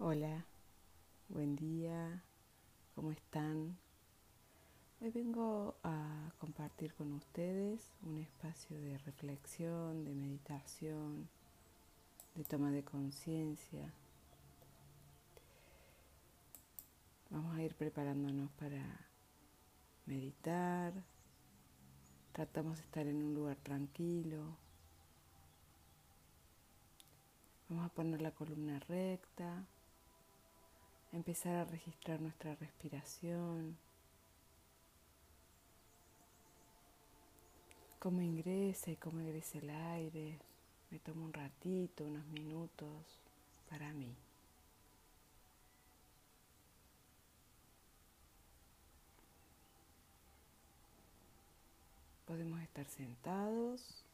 Hola, buen día, ¿cómo están? Hoy vengo a compartir con ustedes un espacio de reflexión, de meditación, de toma de conciencia. Vamos a ir preparándonos para meditar. Tratamos de estar en un lugar tranquilo. Vamos a poner la columna recta empezar a registrar nuestra respiración, cómo ingresa y cómo egresa el aire. Me tomo un ratito, unos minutos para mí. Podemos estar sentados,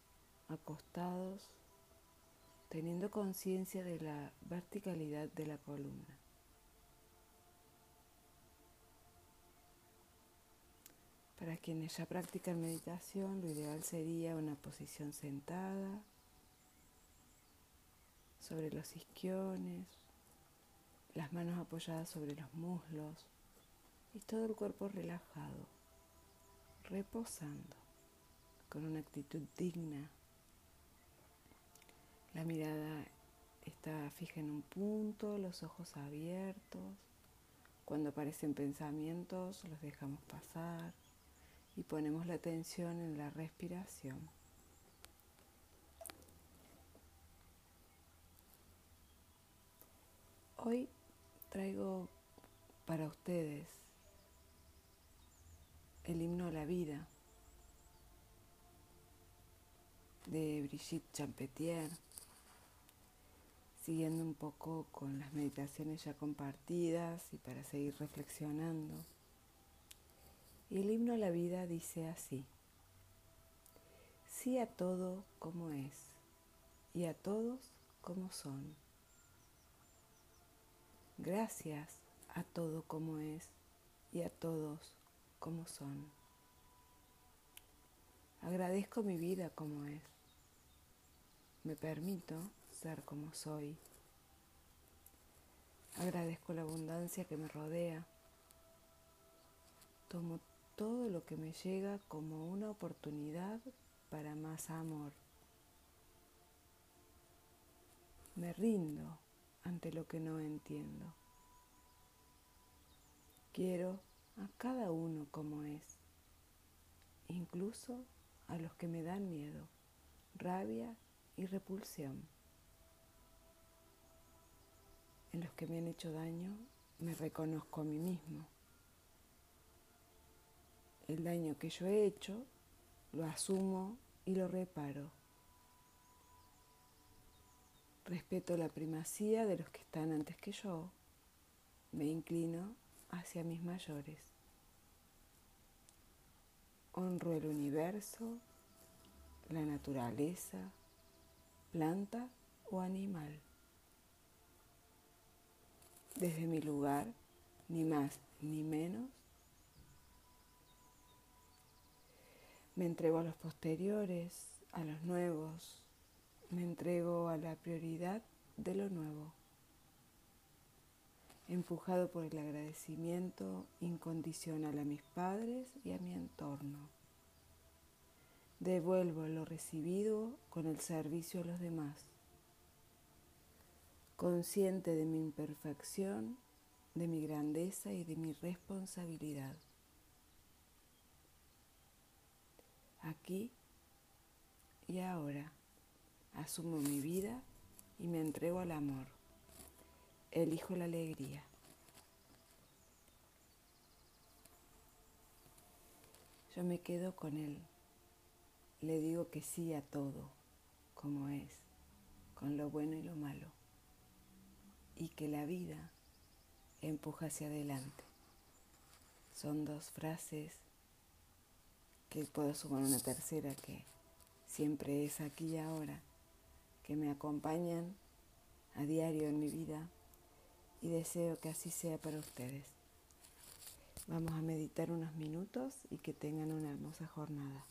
acostados, teniendo conciencia de la verticalidad de la columna. Para quienes ya practican meditación, lo ideal sería una posición sentada sobre los isquiones, las manos apoyadas sobre los muslos y todo el cuerpo relajado, reposando con una actitud digna. La mirada está fija en un punto, los ojos abiertos. Cuando aparecen pensamientos los dejamos pasar y ponemos la atención en la respiración. Hoy traigo para ustedes el himno a la vida de Brigitte Champetier, siguiendo un poco con las meditaciones ya compartidas y para seguir reflexionando. Y el himno a la vida dice así, sí a todo como es y a todos como son. Gracias a todo como es y a todos como son. Agradezco mi vida como es. Me permito ser como soy. Agradezco la abundancia que me rodea. Tomo todo lo que me llega como una oportunidad para más amor. Me rindo ante lo que no entiendo. Quiero a cada uno como es, incluso a los que me dan miedo, rabia y repulsión. En los que me han hecho daño me reconozco a mí mismo el daño que yo he hecho, lo asumo y lo reparo. Respeto la primacía de los que están antes que yo. Me inclino hacia mis mayores. Honro el universo, la naturaleza, planta o animal. Desde mi lugar, ni más ni menos, Me entrego a los posteriores, a los nuevos. Me entrego a la prioridad de lo nuevo. Empujado por el agradecimiento incondicional a mis padres y a mi entorno. Devuelvo lo recibido con el servicio a los demás. Consciente de mi imperfección, de mi grandeza y de mi responsabilidad. Aquí y ahora. Asumo mi vida y me entrego al amor. Elijo la alegría. Yo me quedo con él. Le digo que sí a todo, como es, con lo bueno y lo malo. Y que la vida empuja hacia adelante. Son dos frases que puedo sumar una tercera que siempre es aquí y ahora, que me acompañan a diario en mi vida y deseo que así sea para ustedes. Vamos a meditar unos minutos y que tengan una hermosa jornada.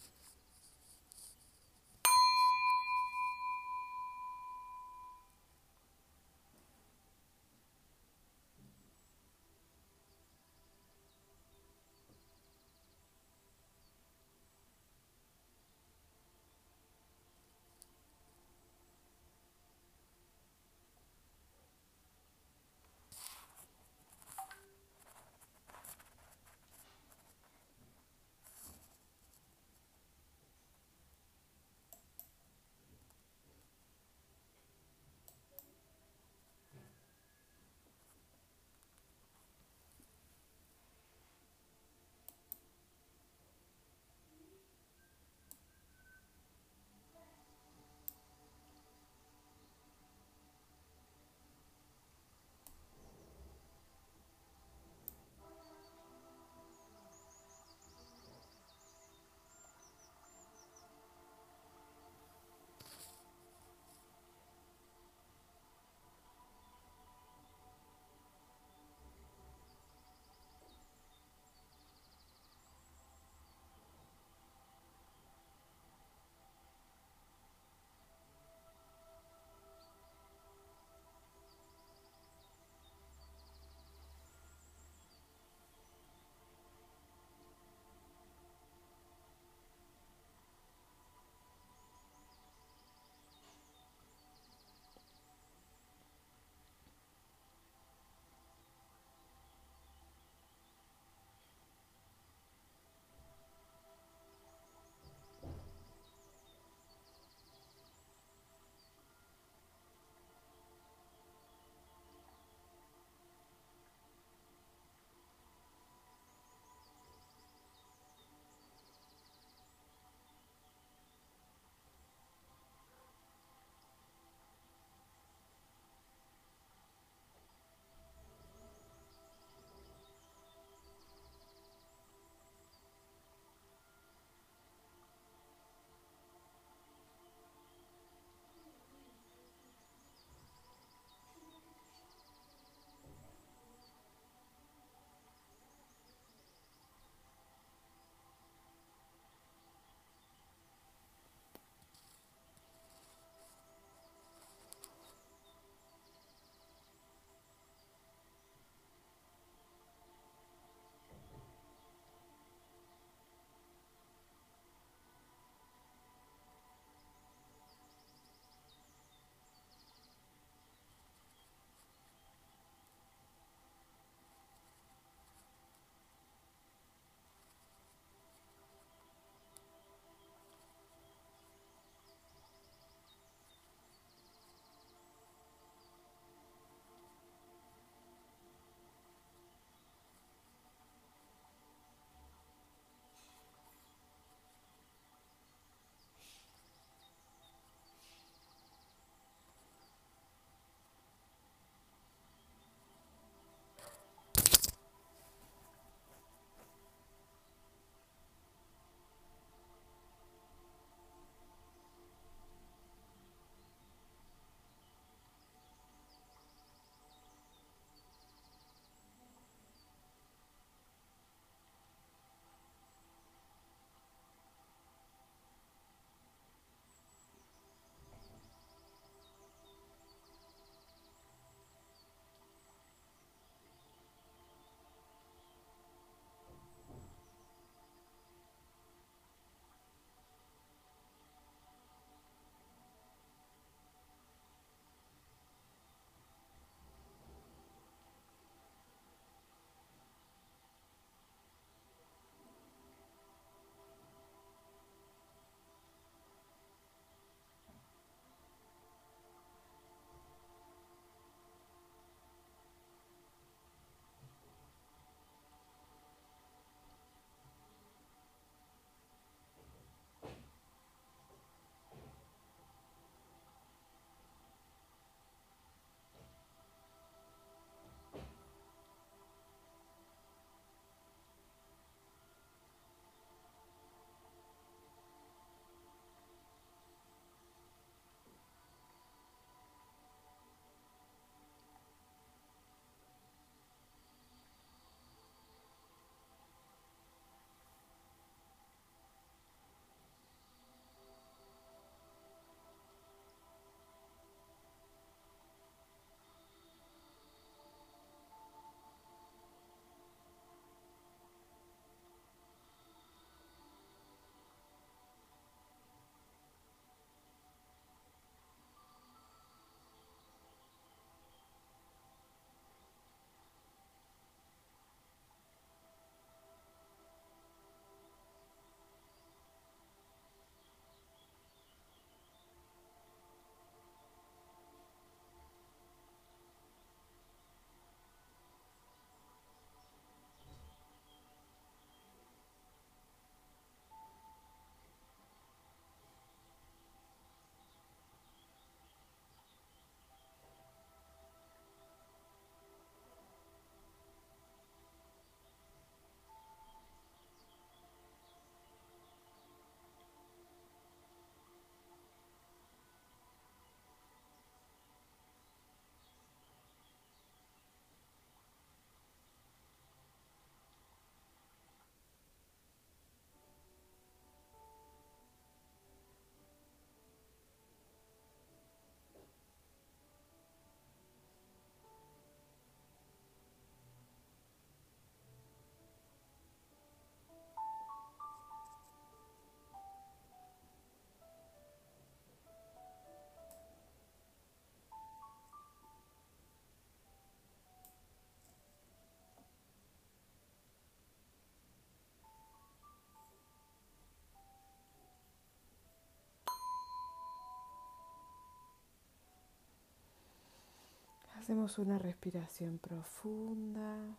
Hacemos una respiración profunda.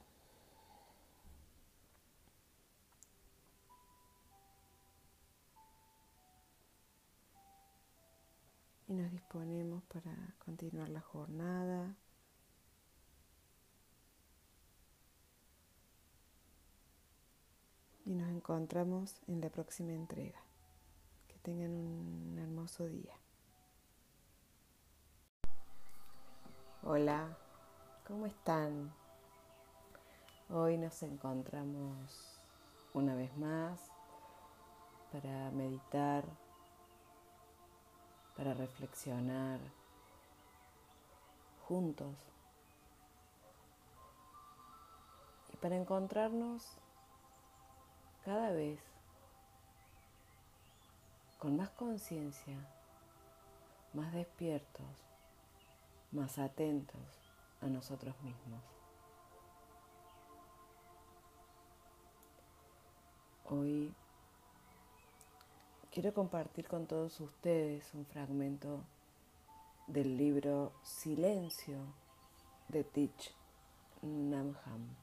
Y nos disponemos para continuar la jornada. Y nos encontramos en la próxima entrega. Que tengan un hermoso día. Hola, ¿cómo están? Hoy nos encontramos una vez más para meditar, para reflexionar juntos y para encontrarnos cada vez con más conciencia, más despiertos más atentos a nosotros mismos. Hoy quiero compartir con todos ustedes un fragmento del libro Silencio de Tich Namham.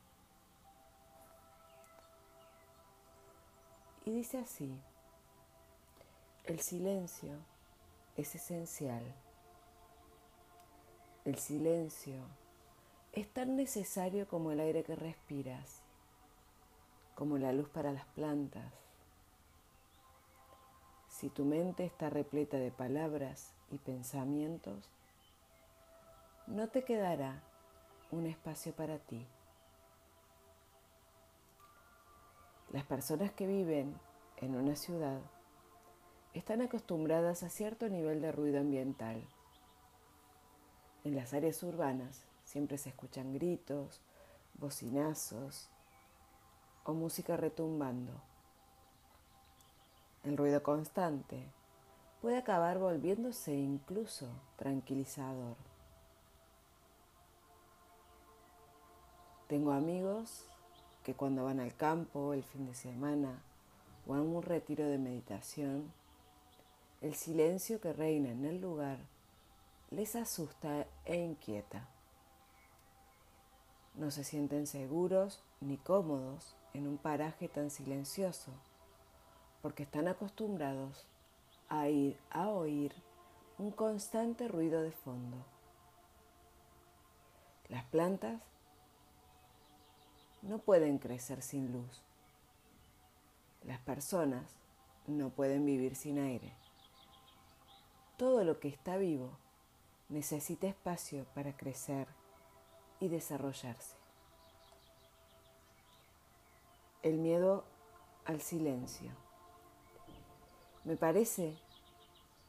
Y dice así, el silencio es esencial el silencio es tan necesario como el aire que respiras, como la luz para las plantas. Si tu mente está repleta de palabras y pensamientos, no te quedará un espacio para ti. Las personas que viven en una ciudad están acostumbradas a cierto nivel de ruido ambiental en las áreas urbanas siempre se escuchan gritos, bocinazos o música retumbando. El ruido constante puede acabar volviéndose incluso tranquilizador. Tengo amigos que cuando van al campo el fin de semana o a un retiro de meditación, el silencio que reina en el lugar les asusta e inquieta. No se sienten seguros ni cómodos en un paraje tan silencioso, porque están acostumbrados a ir a oír un constante ruido de fondo. Las plantas no pueden crecer sin luz. Las personas no pueden vivir sin aire. Todo lo que está vivo necesita espacio para crecer y desarrollarse. El miedo al silencio. Me parece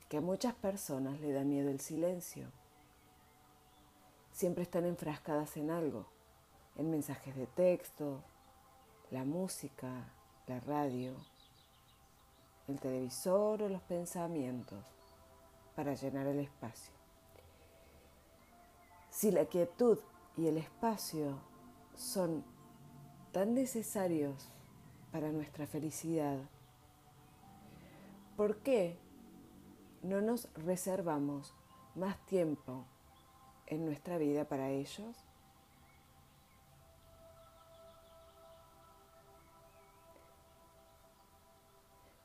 que a muchas personas le da miedo el silencio. Siempre están enfrascadas en algo, en mensajes de texto, la música, la radio, el televisor o los pensamientos para llenar el espacio. Si la quietud y el espacio son tan necesarios para nuestra felicidad, ¿por qué no nos reservamos más tiempo en nuestra vida para ellos?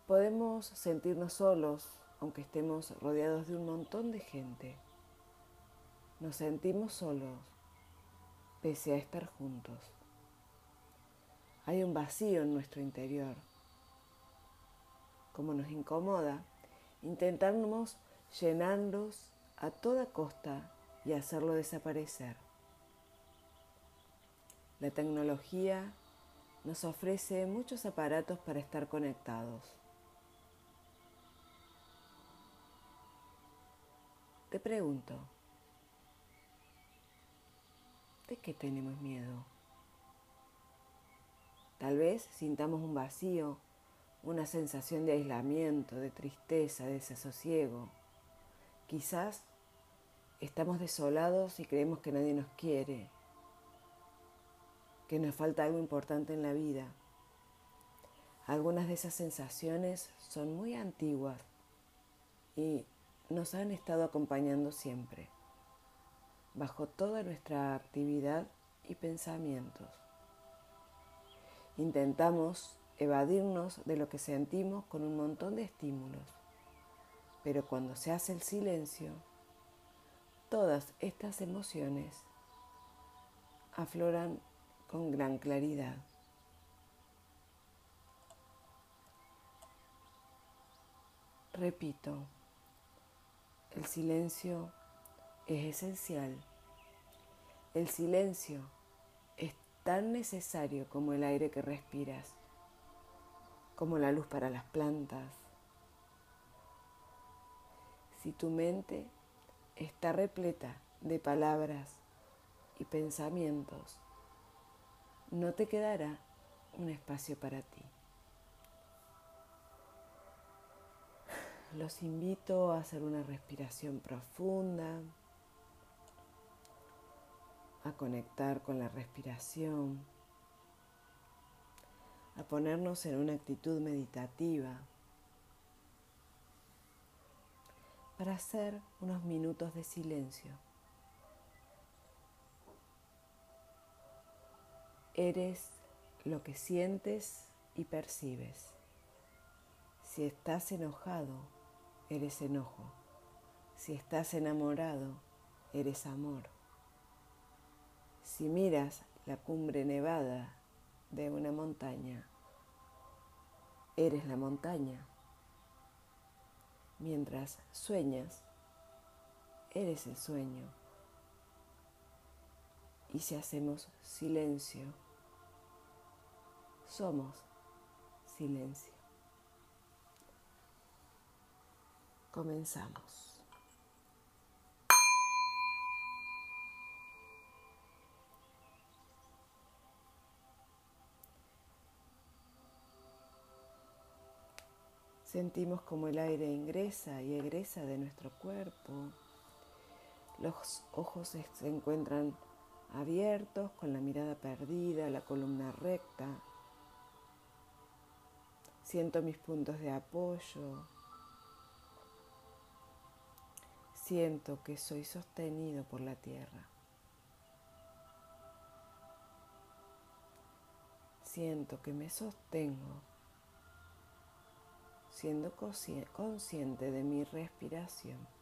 Podemos sentirnos solos aunque estemos rodeados de un montón de gente. Nos sentimos solos pese a estar juntos. Hay un vacío en nuestro interior. Como nos incomoda, intentamos llenarlos a toda costa y hacerlo desaparecer. La tecnología nos ofrece muchos aparatos para estar conectados. Te pregunto, ¿De qué tenemos miedo? Tal vez sintamos un vacío, una sensación de aislamiento, de tristeza, de desasosiego. Quizás estamos desolados y creemos que nadie nos quiere, que nos falta algo importante en la vida. Algunas de esas sensaciones son muy antiguas y nos han estado acompañando siempre bajo toda nuestra actividad y pensamientos. Intentamos evadirnos de lo que sentimos con un montón de estímulos, pero cuando se hace el silencio, todas estas emociones afloran con gran claridad. Repito, el silencio es esencial. El silencio es tan necesario como el aire que respiras, como la luz para las plantas. Si tu mente está repleta de palabras y pensamientos, no te quedará un espacio para ti. Los invito a hacer una respiración profunda a conectar con la respiración, a ponernos en una actitud meditativa para hacer unos minutos de silencio. Eres lo que sientes y percibes. Si estás enojado, eres enojo. Si estás enamorado, eres amor. Si miras la cumbre nevada de una montaña, eres la montaña. Mientras sueñas, eres el sueño. Y si hacemos silencio, somos silencio. Comenzamos. Sentimos como el aire ingresa y egresa de nuestro cuerpo. Los ojos se encuentran abiertos, con la mirada perdida, la columna recta. Siento mis puntos de apoyo. Siento que soy sostenido por la tierra. Siento que me sostengo siendo consciente de mi respiración.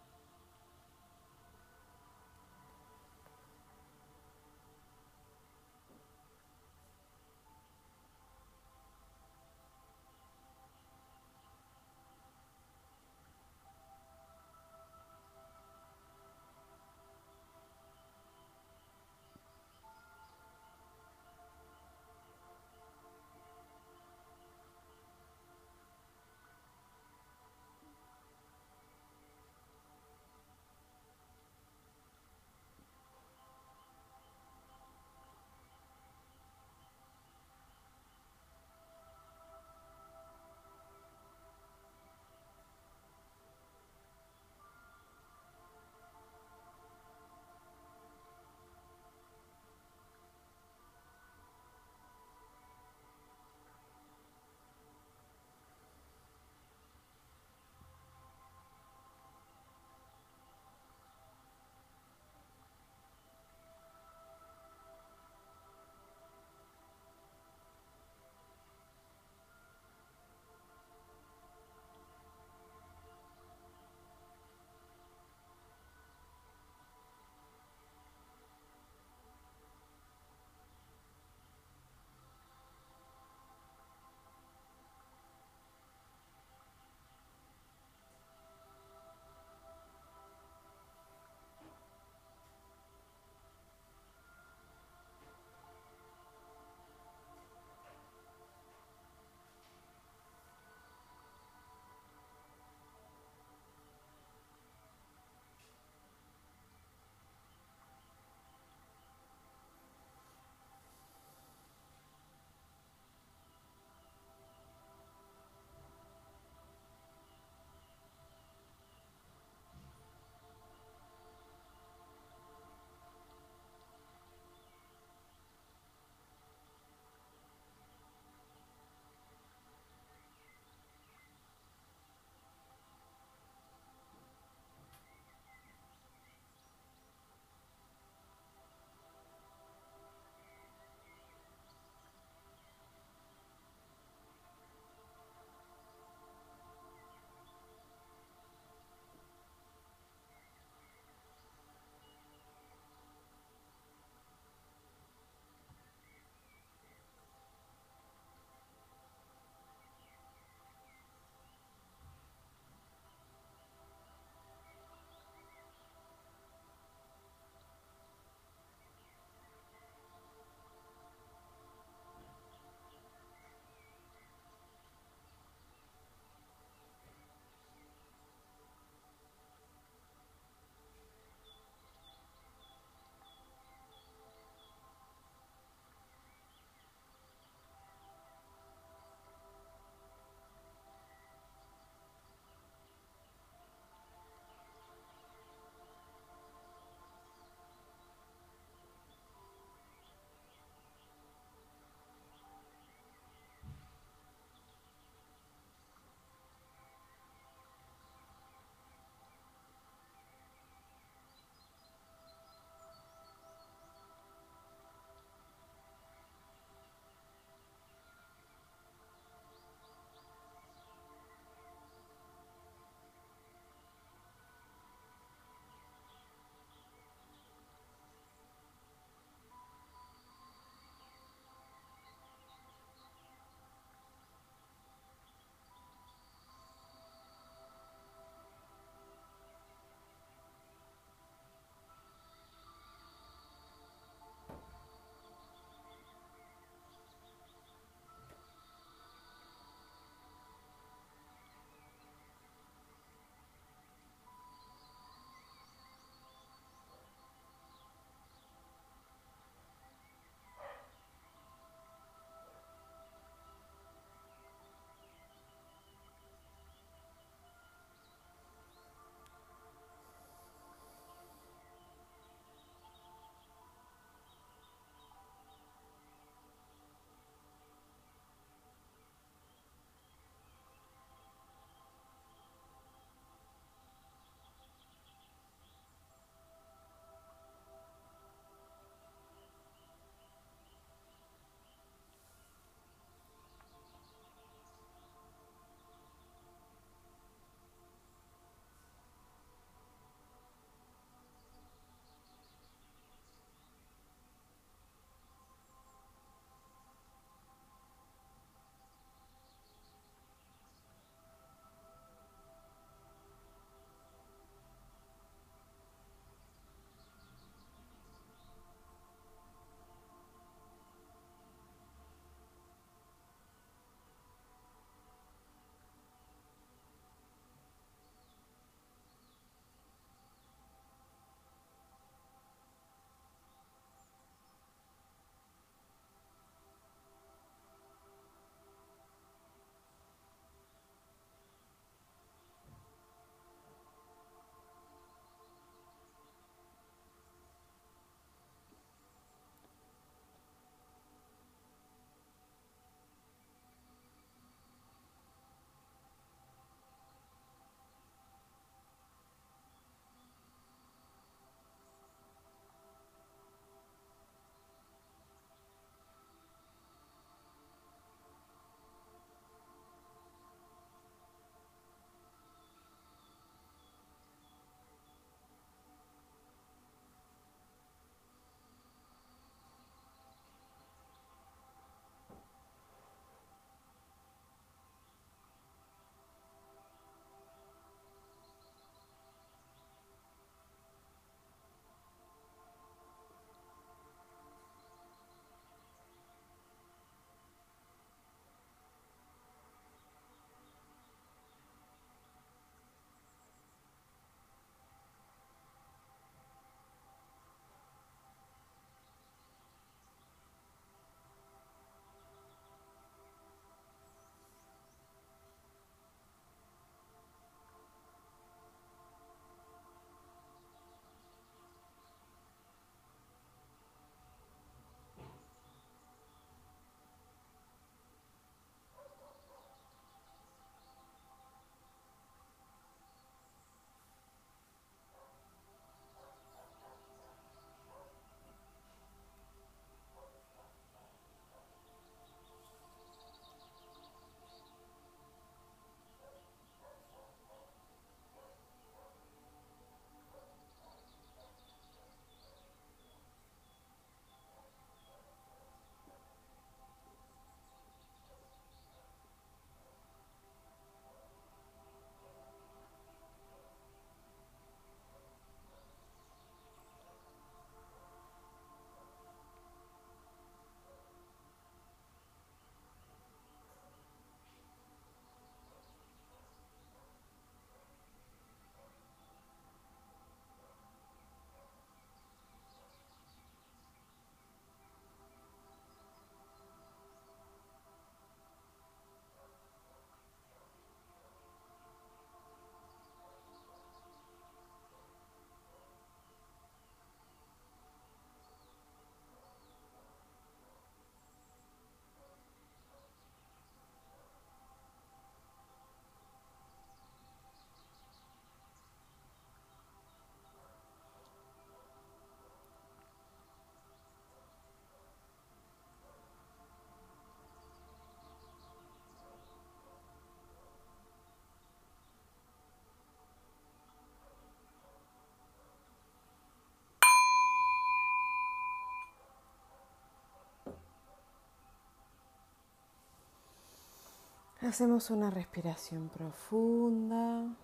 Hacemos una respiración profunda.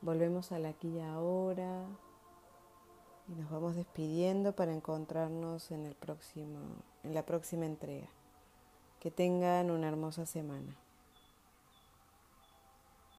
Volvemos al aquí y ahora y nos vamos despidiendo para encontrarnos en el próximo en la próxima entrega. Que tengan una hermosa semana.